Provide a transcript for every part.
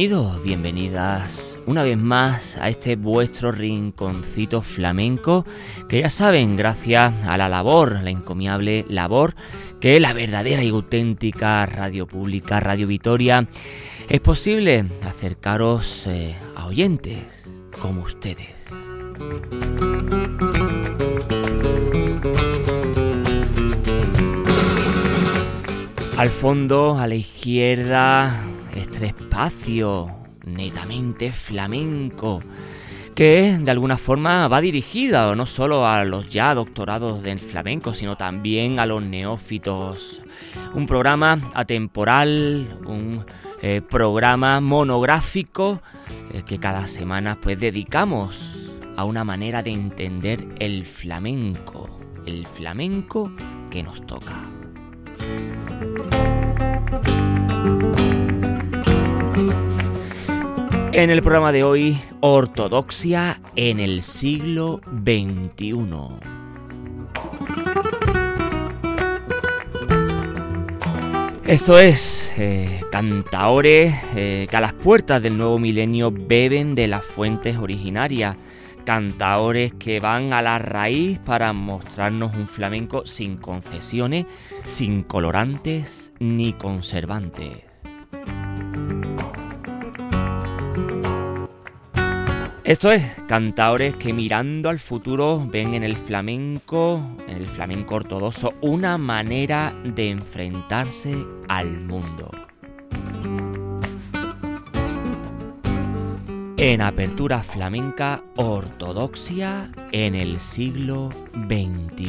Bienvenidos, bienvenidas una vez más a este vuestro rinconcito flamenco que ya saben, gracias a la labor, la encomiable labor que la verdadera y auténtica radio pública, Radio Vitoria, es posible acercaros eh, a oyentes como ustedes. Al fondo, a la izquierda, este espacio netamente flamenco que de alguna forma va dirigida no solo a los ya doctorados del flamenco, sino también a los neófitos. Un programa atemporal, un eh, programa monográfico eh, que cada semana pues dedicamos a una manera de entender el flamenco, el flamenco que nos toca. En el programa de hoy, Ortodoxia en el siglo XXI. Esto es eh, cantaores eh, que a las puertas del nuevo milenio beben de las fuentes originarias, cantaores que van a la raíz para mostrarnos un flamenco sin concesiones, sin colorantes ni conservantes. Esto es, cantaores que mirando al futuro ven en el flamenco, en el flamenco ortodoxo, una manera de enfrentarse al mundo. En apertura flamenca ortodoxia en el siglo XXI.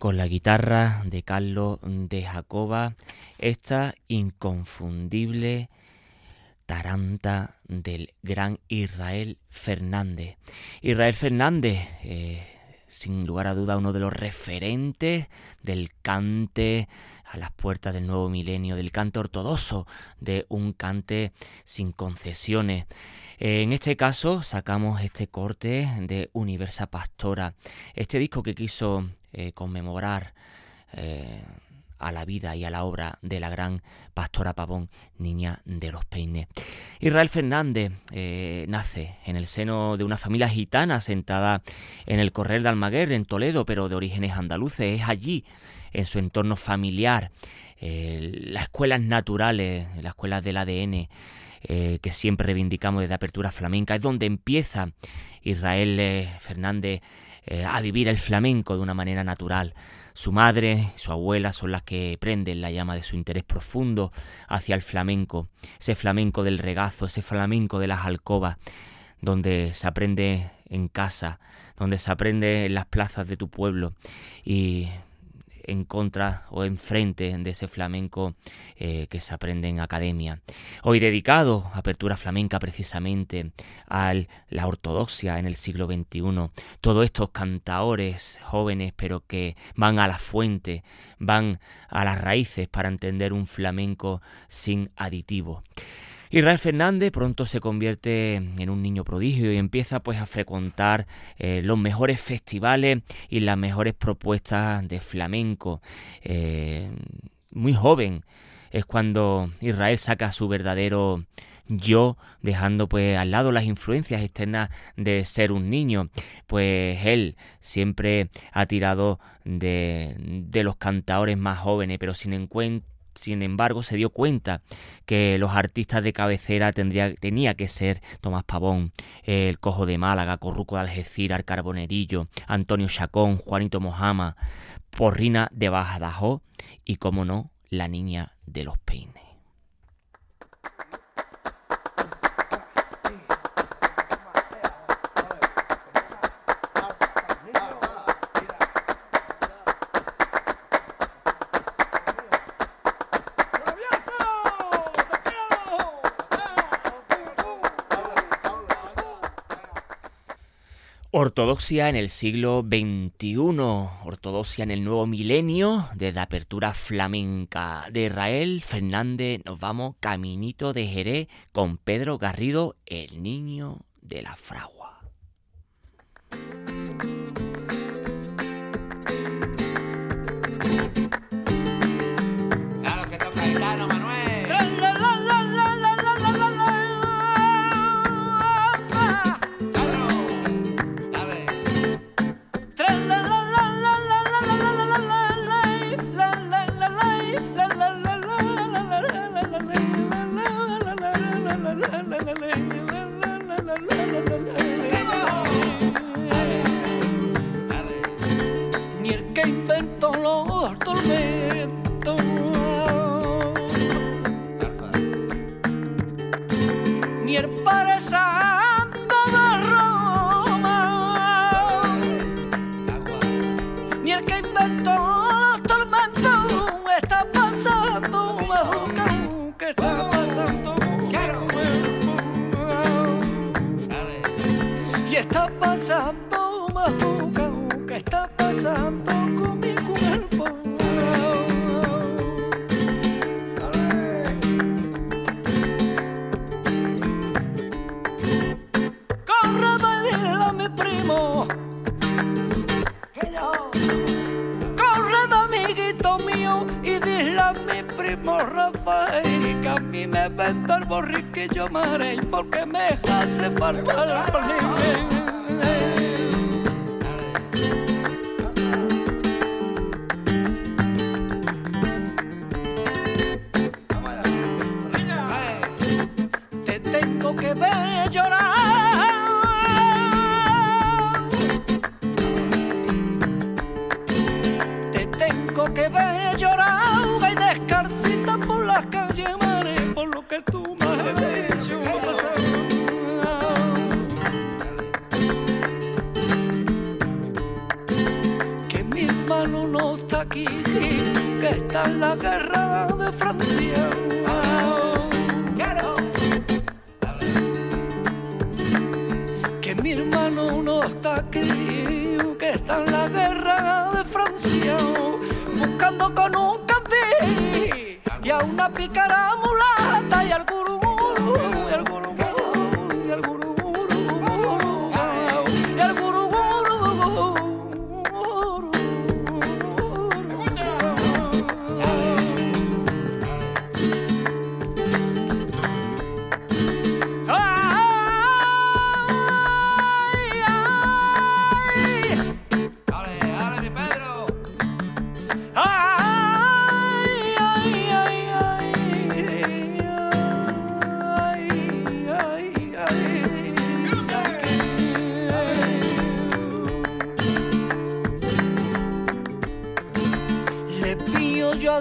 con la guitarra de Carlos de Jacoba, esta inconfundible taranta del gran Israel Fernández. Israel Fernández, eh, sin lugar a duda uno de los referentes del cante a las puertas del nuevo milenio, del cante ortodoxo, de un cante sin concesiones. En este caso sacamos este corte de Universa Pastora, este disco que quiso eh, conmemorar eh, a la vida y a la obra de la gran Pastora Pavón, niña de los peines. Israel Fernández eh, nace en el seno de una familia gitana sentada en el Correr de Almaguer, en Toledo, pero de orígenes andaluces. Es allí, en su entorno familiar, eh, las escuelas naturales, las escuelas del ADN, eh, que siempre reivindicamos desde Apertura Flamenca, es donde empieza Israel Fernández a vivir el flamenco de una manera natural. Su madre, su abuela son las que prenden la llama de su interés profundo hacia el flamenco, ese flamenco del regazo, ese flamenco de las alcobas, donde se aprende en casa, donde se aprende en las plazas de tu pueblo. Y en contra o enfrente de ese flamenco eh, que se aprende en academia. Hoy dedicado, apertura flamenca precisamente, a la ortodoxia en el siglo XXI. Todos estos cantaores jóvenes pero que van a la fuente, van a las raíces para entender un flamenco sin aditivo. Israel Fernández pronto se convierte en un niño prodigio y empieza pues a frecuentar eh, los mejores festivales y las mejores propuestas de flamenco. Eh, muy joven es cuando Israel saca su verdadero yo dejando pues al lado las influencias externas de ser un niño pues él siempre ha tirado de, de los cantadores más jóvenes pero sin, sin embargo, se dio cuenta que los artistas de cabecera tendría, tenía que ser Tomás Pavón, el Cojo de Málaga, Corruco de Algeciras, Carbonerillo, Antonio Chacón, Juanito Mojama, Porrina de Bajadajó y, como no, la niña de los peines. Ortodoxia en el siglo XXI, ortodoxia en el nuevo milenio, desde apertura flamenca de Israel Fernández, nos vamos caminito de Jerez con Pedro Garrido, el niño de la fragua. Está pasando, Majuca? ¿Qué y dile a mi primo Rafael que a mí me vende el borriquillo marey porque me hace falta el está la guerra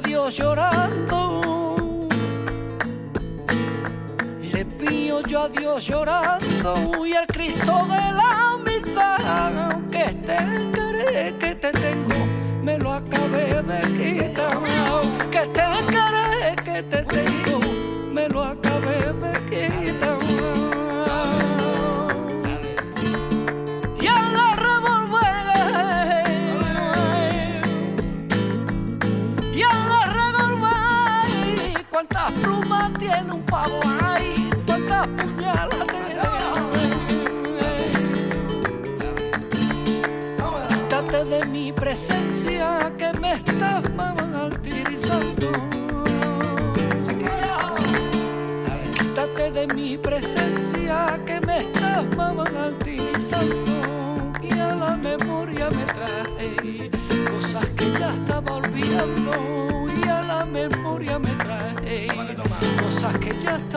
Dios llorando. Le pido yo a Dios llorando y al Cristo de la humildad que este querer que te tengo me lo acabé de quitar. Que este querer que te tengo me lo acabé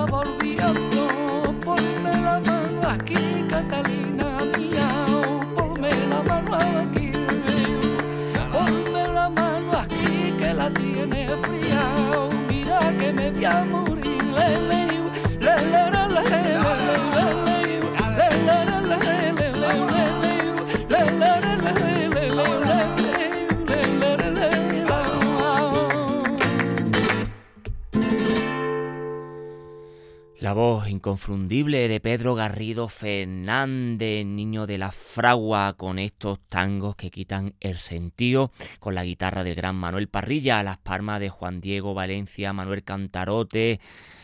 volvió La voz inconfundible de Pedro Garrido Fernández, niño de la fragua, con estos tangos que quitan el sentido, con la guitarra del gran Manuel Parrilla, las palmas de Juan Diego Valencia, Manuel Cantarote,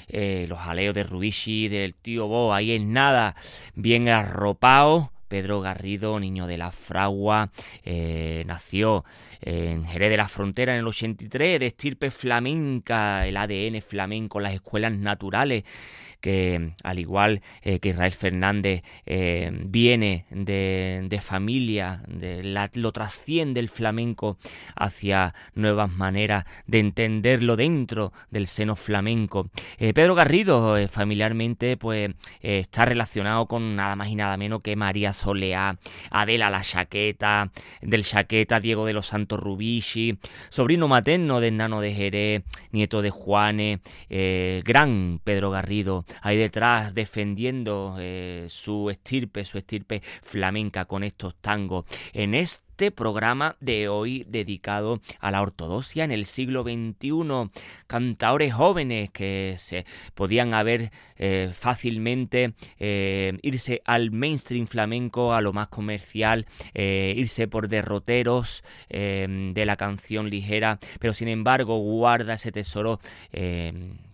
eh, los aleos de Rubishi, del tío Bo, ahí es nada, bien arropado. Pedro Garrido, niño de la fragua, eh, nació en Jerez de la Frontera en el 83, de estirpe flamenca, el ADN flamenco, las escuelas naturales, que al igual eh, que Israel Fernández eh, viene de, de familia, de lo trasciende el flamenco hacia nuevas maneras de entenderlo dentro del seno flamenco. Eh, Pedro Garrido, familiarmente, pues está relacionado con nada más y nada menos que María Soleá, Adela la Chaqueta, del Chaqueta, Diego de los Santos Rubici, sobrino materno de Nano de Jerez, nieto de Juanes, gran Pedro Garrido, ahí detrás defendiendo eh, su estirpe, su estirpe flamenca con estos tangos. En este programa de hoy dedicado a la ortodoxia en el siglo XXI, cantaores jóvenes que se podían haber eh, fácilmente eh, irse al mainstream flamenco, a lo más comercial, irse por derroteros de la canción ligera, pero sin embargo guarda ese tesoro.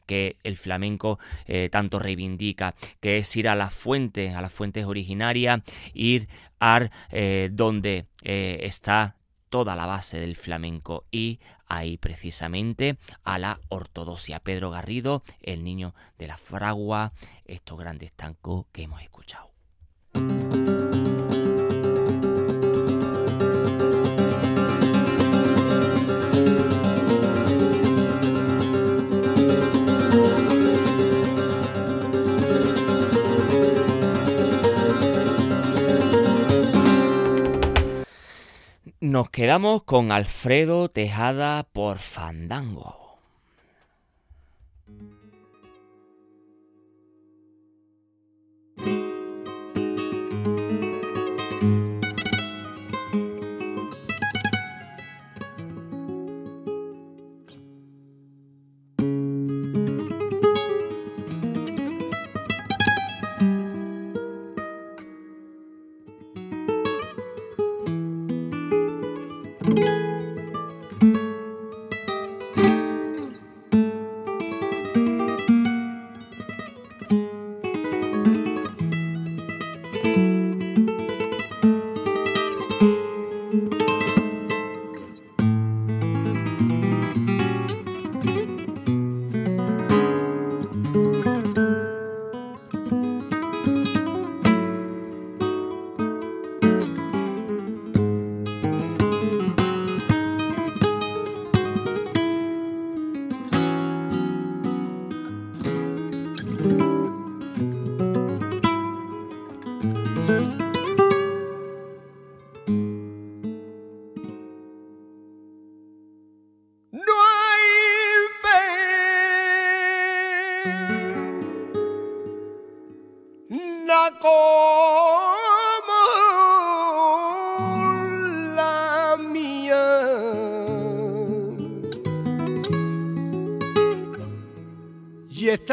Que el flamenco eh, tanto reivindica, que es ir a las fuentes, a las fuentes originarias, ir a eh, donde eh, está toda la base del flamenco y ahí precisamente a la ortodoxia. Pedro Garrido, el niño de la fragua, estos grandes tancos que hemos escuchado. Nos quedamos con Alfredo Tejada por Fandango.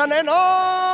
Tan enorme. Eh,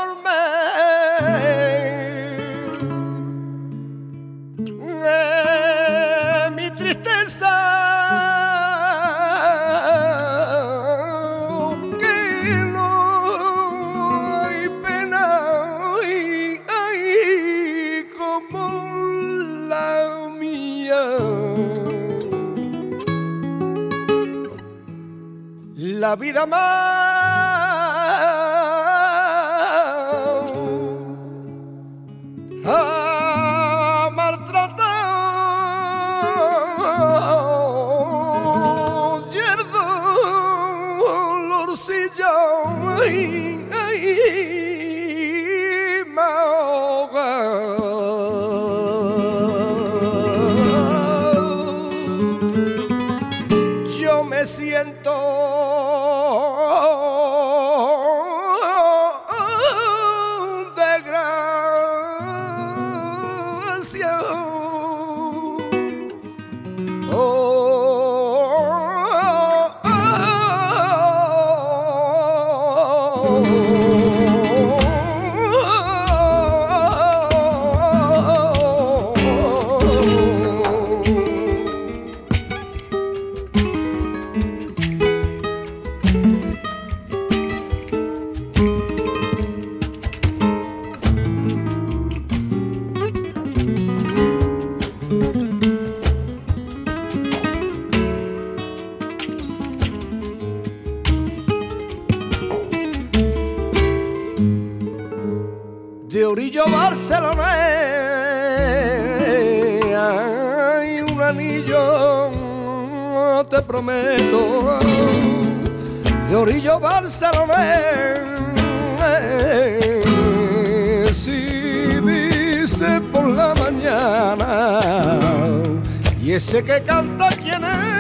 ese que canta quién es.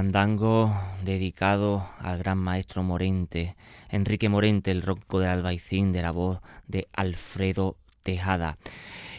Unos fandangos dedicados al gran maestro Morente, Enrique Morente, el ronco del albaicín de la voz de Alfredo Tejada.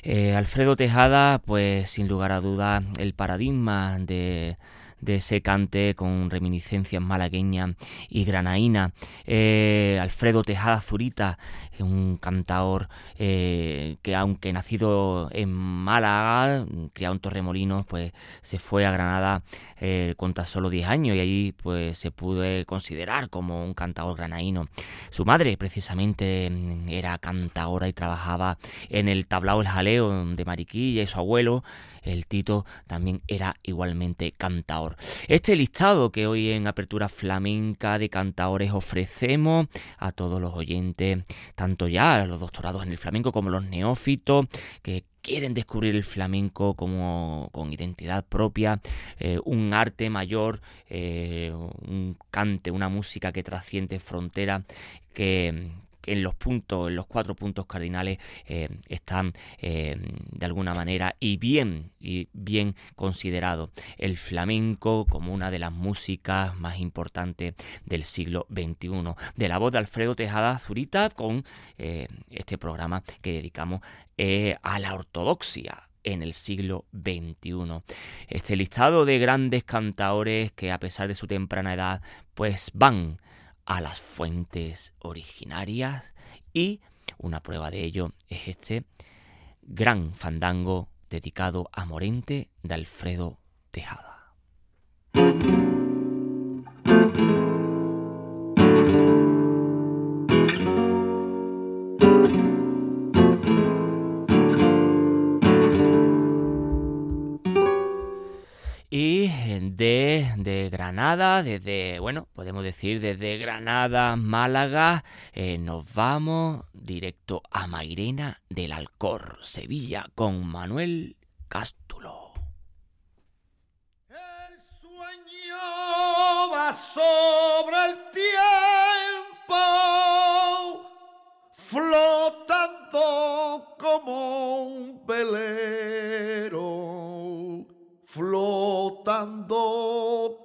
Eh, Alfredo Tejada, pues sin lugar a dudas, el paradigma de de ese cante con reminiscencias malagueñas y granaína. Eh, Alfredo Tejada Zurita, un cantador eh, que aunque nacido en Málaga, criado en Torremolinos, pues se fue a Granada eh, con tan solo 10 años y allí pues se pudo considerar como un cantador granaíno. Su madre precisamente era cantadora y trabajaba en el tablao El Jaleo de Mariquilla y su abuelo el Tito también era igualmente cantador. Este listado que hoy en Apertura Flamenca de Cantaores ofrecemos a todos los oyentes, tanto ya los doctorados en el flamenco como los neófitos, que quieren descubrir el flamenco como con identidad propia, eh, un arte mayor, eh, un cante, una música que trasciende fronteras, que, en los puntos, en los cuatro puntos cardinales eh, están eh, de alguna manera y bien y bien considerado el flamenco como una de las músicas más importantes del siglo XXI. De la voz de Alfredo Tejada Zurita con eh, este programa que dedicamos a la ortodoxia en el siglo XXI. Este listado de grandes cantaores que a pesar de su temprana edad pues van a las fuentes originarias y una prueba de ello es este gran fandango dedicado a Morente de Alfredo Tejada. Granada, desde, bueno, podemos decir desde Granada, Málaga, eh, nos vamos directo a Mairena del Alcor, Sevilla, con Manuel Cástulo. El sueño va sobre el tiempo, flotando como un velero flotando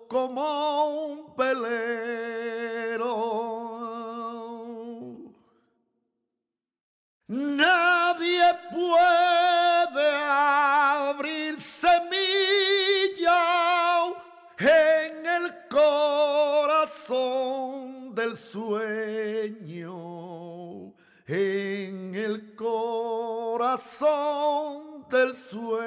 como un velero. Nadie puede abrir semilla en el corazón del sueño, en el corazón del sueño.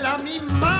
la lengua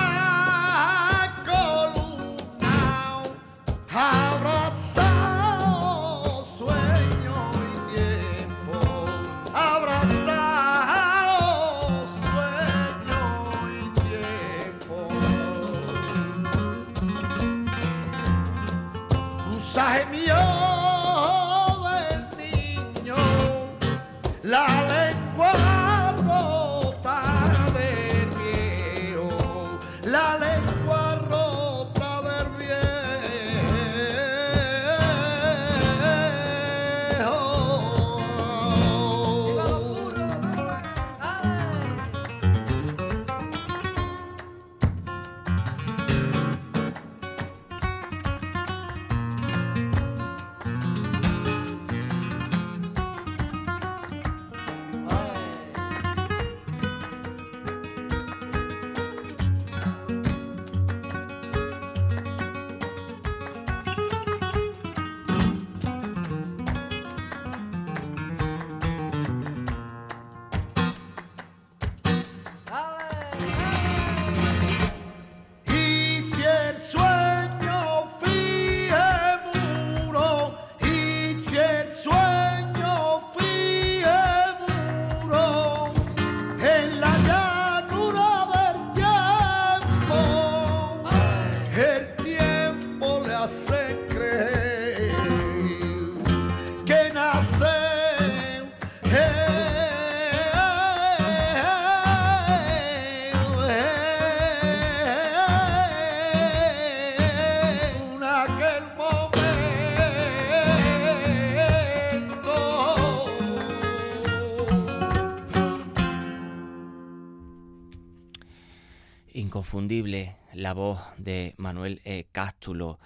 La voz de Manuel e. Cástulo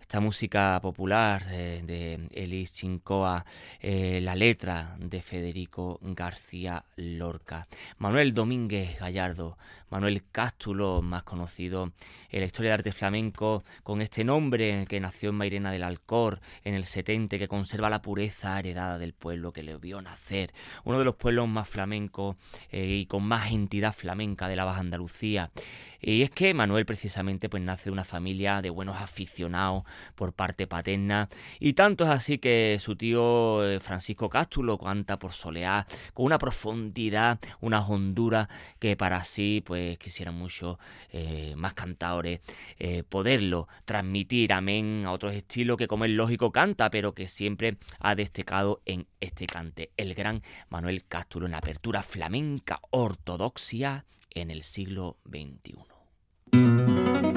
esta música popular eh, de Elis Chincoa, eh, la letra de Federico García Lorca, Manuel Domínguez Gallardo, Manuel Cástulo, más conocido en la historia de arte flamenco, con este nombre que nació en Mairena del Alcor en el 70, que conserva la pureza heredada del pueblo que le vio nacer, uno de los pueblos más flamencos eh, y con más entidad flamenca de la Baja Andalucía. Y es que Manuel precisamente pues nace de una familia de buenos aficionados por parte paterna y tanto es así que su tío eh, Francisco Cástulo canta por soleá con una profundidad, una hondura que para sí pues quisieran mucho eh, más cantadores eh, poderlo transmitir, amén, a otros estilos que como es lógico canta, pero que siempre ha destacado en este cante, el gran Manuel Cástulo en apertura flamenca ortodoxia en el siglo XXI.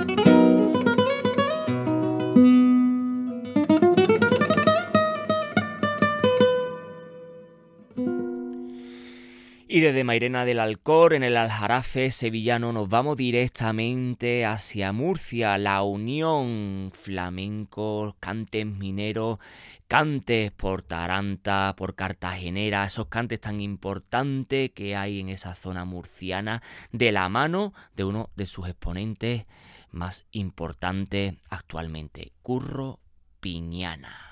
Desde Mairena del Alcor, en el Aljarafe sevillano, nos vamos directamente hacia Murcia, la unión flamenco, cantes mineros, cantes por Taranta, por Cartagenera, esos cantes tan importantes que hay en esa zona murciana, de la mano de uno de sus exponentes más importantes actualmente, Curro Piñana.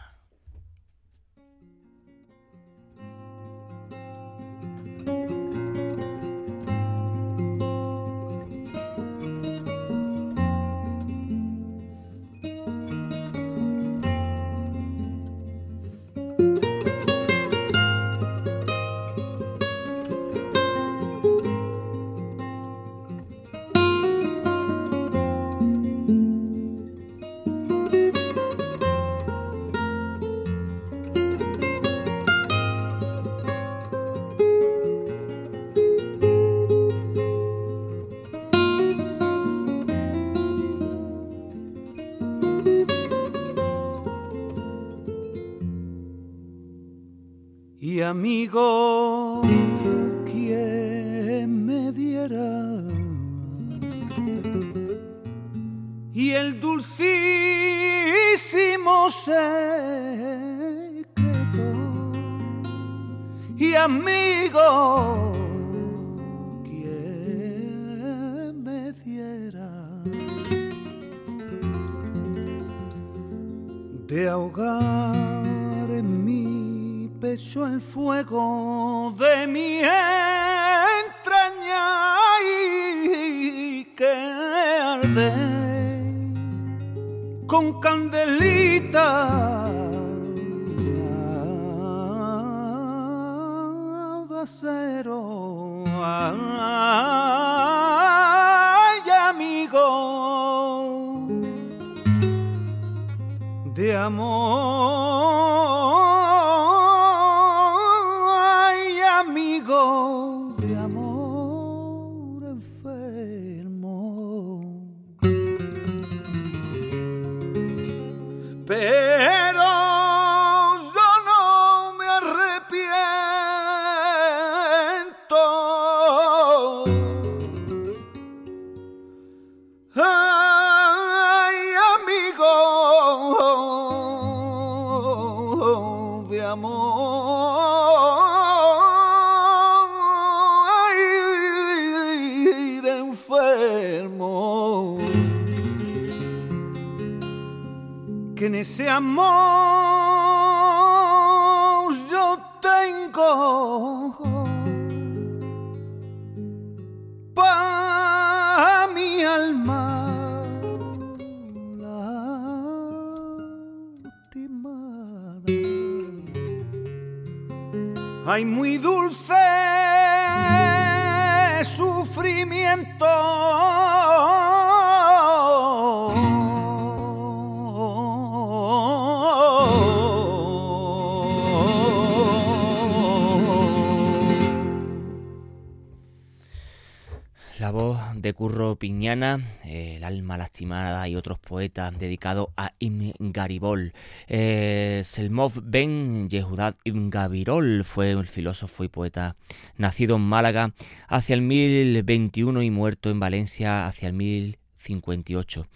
Amigo, quien me diera y el dulcísimo secreto. Y amigo quien me diera de ahogar pecho el fuego de mi entraña y que arde con candelita de. Ay, amigo de amor. Ese amor yo tengo para mi alma. Hay muy dulce sufrimiento Piñana, eh, El alma lastimada y otros poetas dedicados a Ibn Garibol. Eh, Selmov Ben Yehudat Ibn Gabirol fue un filósofo y poeta nacido en Málaga hacia el 1021 y muerto en Valencia hacia el 1000 58.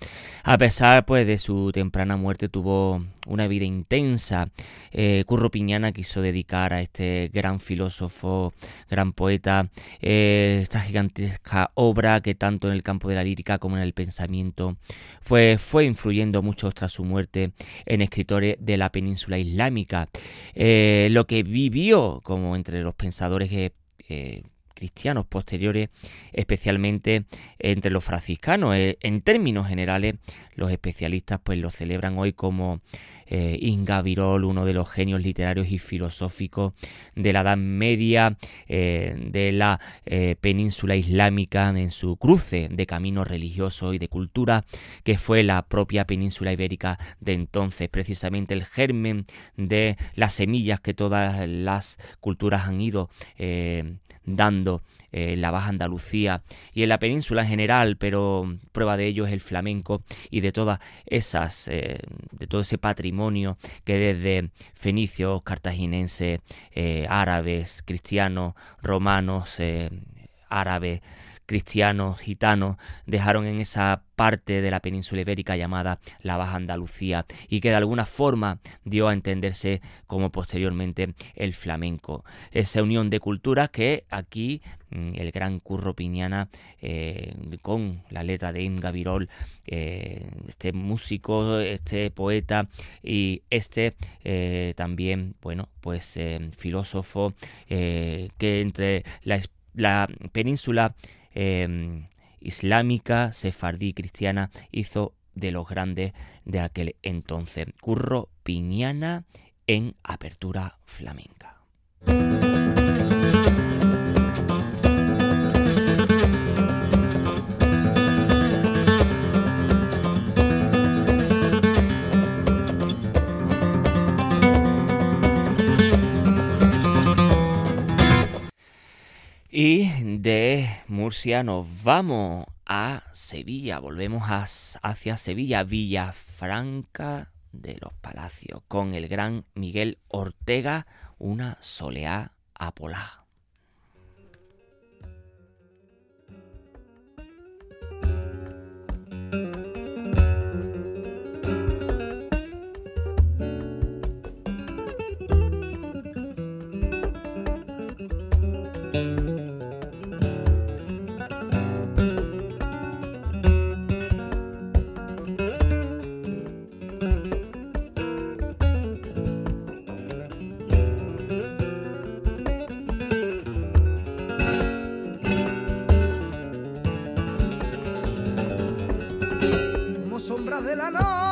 A pesar pues de su temprana muerte tuvo una vida intensa. Eh, Curro Piñana quiso dedicar a este gran filósofo, gran poeta, eh, esta gigantesca obra que tanto en el campo de la lírica como en el pensamiento pues fue influyendo mucho tras su muerte en escritores de la península islámica. Eh, lo que vivió como entre los pensadores cristianos posteriores, especialmente entre los franciscanos. Eh, en términos generales, los especialistas pues lo celebran hoy como eh, Inga Virol, uno de los genios literarios y filosóficos de la Edad Media, eh, de la península islámica, en su cruce de caminos religiosos y de cultura, que fue la propia península ibérica de entonces, precisamente el germen de las semillas que todas las culturas han ido dando en la Baja Andalucía y en la península en general, pero prueba de ello es el flamenco y de todas esas, eh, de todo ese patrimonio que desde fenicios, cartaginenses, eh, árabes, cristianos, romanos, eh, árabes, cristianos, gitanos, dejaron en esa parte de la península ibérica llamada la Baja Andalucía y que de alguna forma dio a entenderse como posteriormente el flamenco. Esa unión de culturas que aquí mm, el gran Curro Piñana eh, con la letra de Inga Virol, eh, este músico, este poeta y este eh, también, bueno, pues filósofo que entre la, la península Em, islámica, sefardí, cristiana, hizo de los grandes de aquel entonces. Curro Piñana en apertura flamenca. Y de Murcia nos vamos a Sevilla, volvemos hacia Sevilla, Villafranca de los Palacios, con el gran Miguel Ortega, una soleá apolá. De la noche.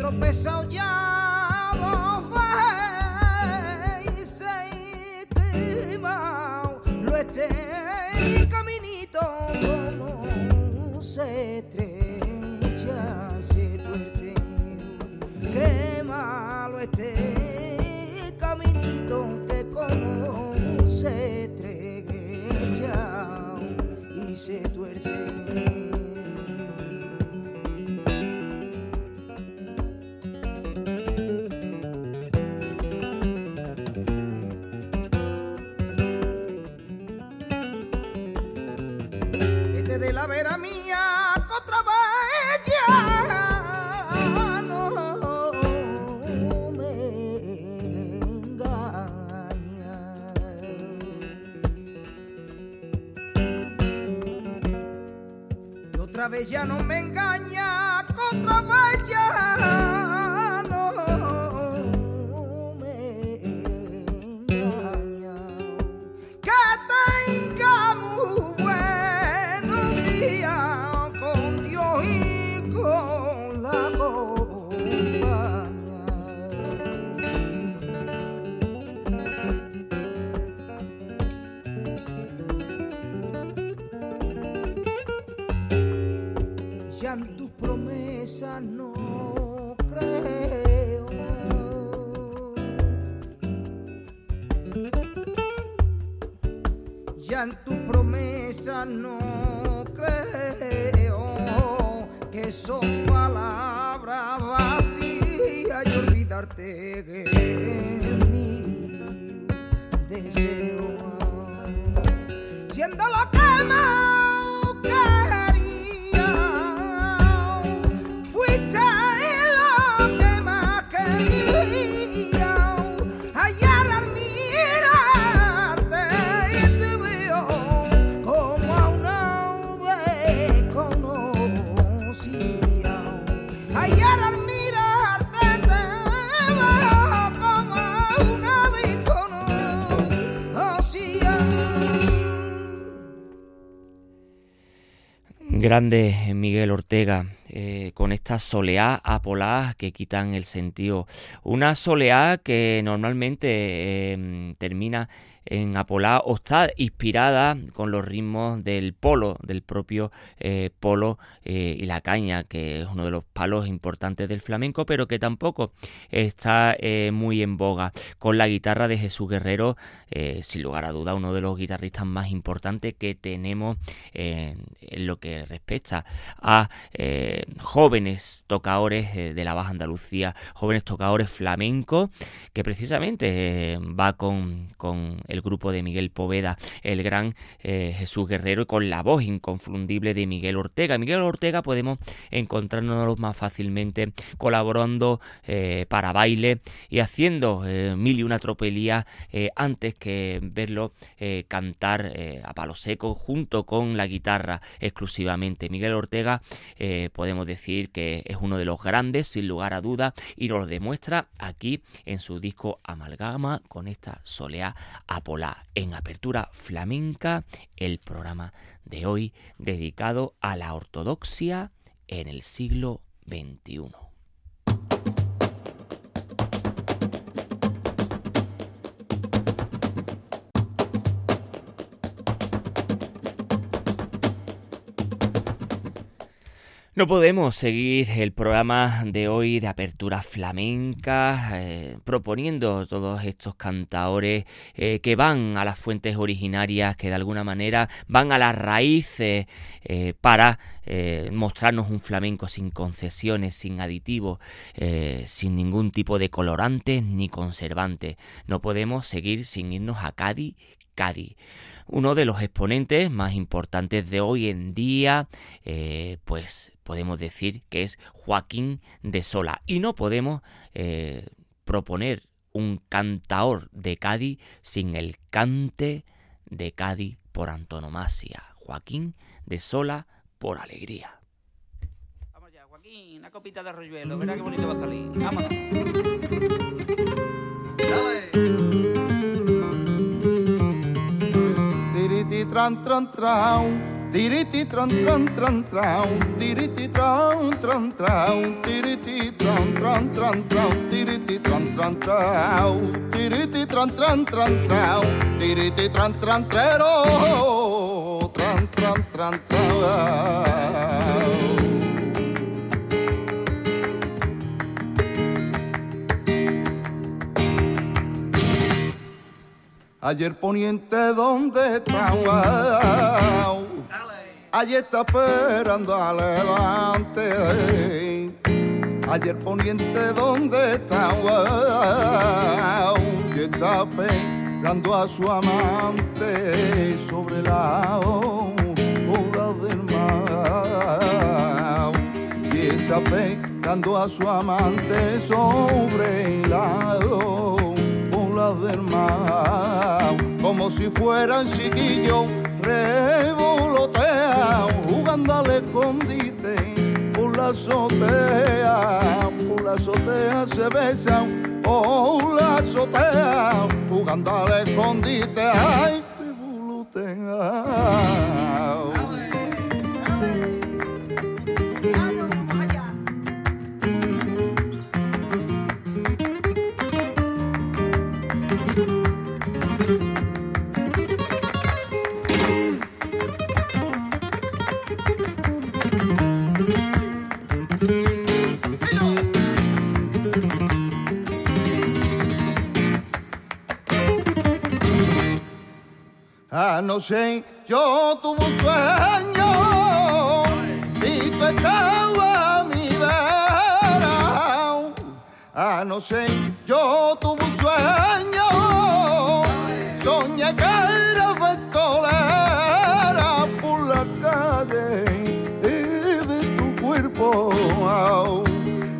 He tropezado ya dos veces, y quemado lo este caminito, como se estrecha, se tuerce, qué malo este caminito que como se estrecha y se tuerce. Vez ya no me Ya en tu promesa no creo que son palabras vacías y olvidarte de mi deseo. Siendo lo que Grande Miguel Ortega, eh, con esta soleá apolá que quitan el sentido. Una soleá que normalmente eh, termina en apolá o está inspirada con los ritmos del polo, del propio eh, polo eh, y la caña, que es uno de los palos importantes del flamenco, pero que tampoco está eh, muy en boga. Con la guitarra de Jesús Guerrero, sin lugar a duda, uno de los guitarristas más importantes que tenemos en lo que respecta a jóvenes tocadores de la Baja Andalucía, jóvenes tocadores flamencos, que precisamente va con, con el grupo de Miguel Poveda, el gran eh, Jesús Guerrero, y con la voz inconfundible de Miguel Ortega. Miguel Ortega podemos encontrarnos más fácilmente colaborando eh, para baile y haciendo eh, mil y una tropelía antes que verlo cantar a palo seco junto con la guitarra exclusivamente. Miguel Ortega podemos decir que es uno de los grandes sin lugar a duda y nos lo demuestra aquí en su disco Amalgama con esta soleá Apolá en apertura flamenca el programa de hoy dedicado a la ortodoxia en el siglo XXI. No podemos seguir el programa de hoy de apertura flamenca eh, proponiendo todos estos cantaores eh, que van a las fuentes originarias, que de alguna manera van a las raíces eh, para mostrarnos un flamenco sin concesiones, sin aditivos, sin ningún tipo de colorantes ni conservantes. No podemos seguir sin irnos a Cádiz, Cádiz. Uno de los exponentes más importantes de hoy en día, eh, pues podemos decir que es Joaquín de Sola. Y no podemos eh, proponer un cantaor de Cádiz sin el cante de Cádiz por antonomasia. Joaquín de Sola por alegría. Vamos ya, Joaquín, una copita de arroyuelo, verá qué bonito va a salir. Vámonos. Tran tran tran, tiriti tran tran tran tran, tiriti tran tran tran, tiriti tran tran tran tran, tiriti tran tran tran, tiriti tran tran tran tran, tiriti tran tran trero, tran tran tran tran. Ayer poniente, ¿dónde estaba? Allí está esperando adelante. Ayer poniente, ¿dónde estaba? Que está esperando a su amante sobre la hora del mar. Y está esperando a su amante sobre la hora del mar, como si fueran chiquillos revolotea, jugando al escondite por la azotea, por la azotea se besan, por la azotea, jugando al escondite, ay, revolotea. Anoche yo tuve un sueño y tú estabas a mi vera. Anoche yo tuve un sueño, soñé que era ventolera por la calle y de tu cuerpo.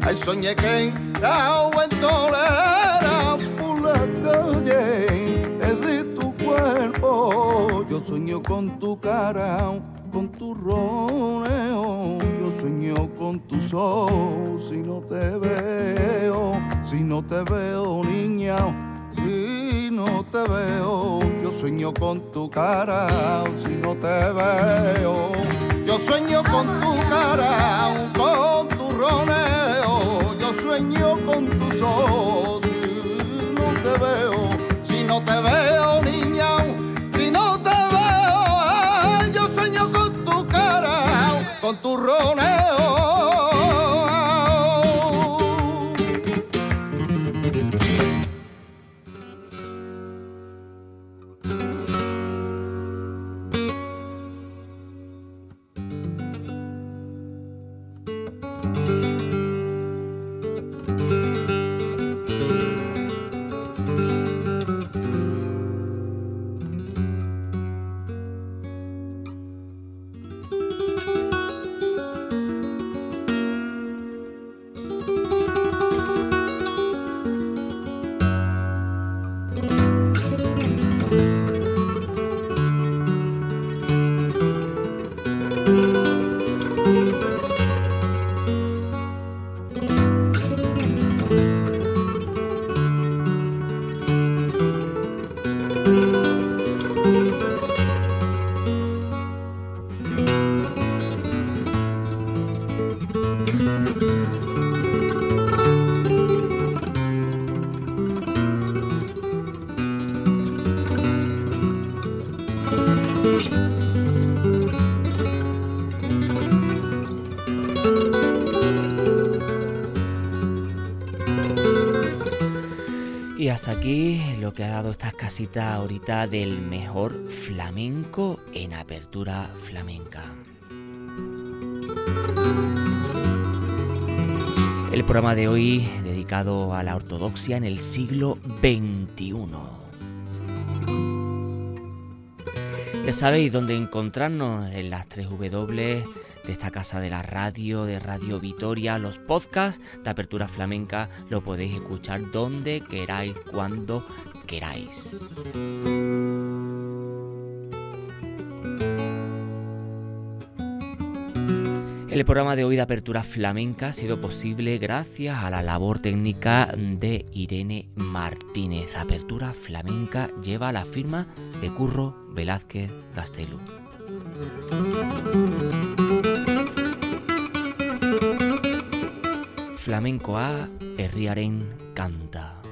Ay, soñé que era ventolera sueño con tu cara, con tu roneo. Yo sueño con tus ojos. Si no te veo, si no te veo, niña. Si no te veo, yo sueño con tu cara. Si no te veo, yo sueño con tu cara, con tu roneo. Yo sueño con tus ojos. Si no te veo, si no te veo, con tu aquí lo que ha dado esta casita ahorita del mejor flamenco en apertura flamenca. El programa de hoy dedicado a la ortodoxia en el siglo XXI. Ya sabéis dónde encontrarnos en las 3 W de esta casa de la radio, de Radio Vitoria, los podcasts de Apertura Flamenca, lo podéis escuchar donde queráis, cuando queráis. El programa de hoy de Apertura Flamenca ha sido posible gracias a la labor técnica de Irene Martínez. Apertura Flamenca lleva la firma de Curro Velázquez Gastelu. Flamencoa herriaren kanta.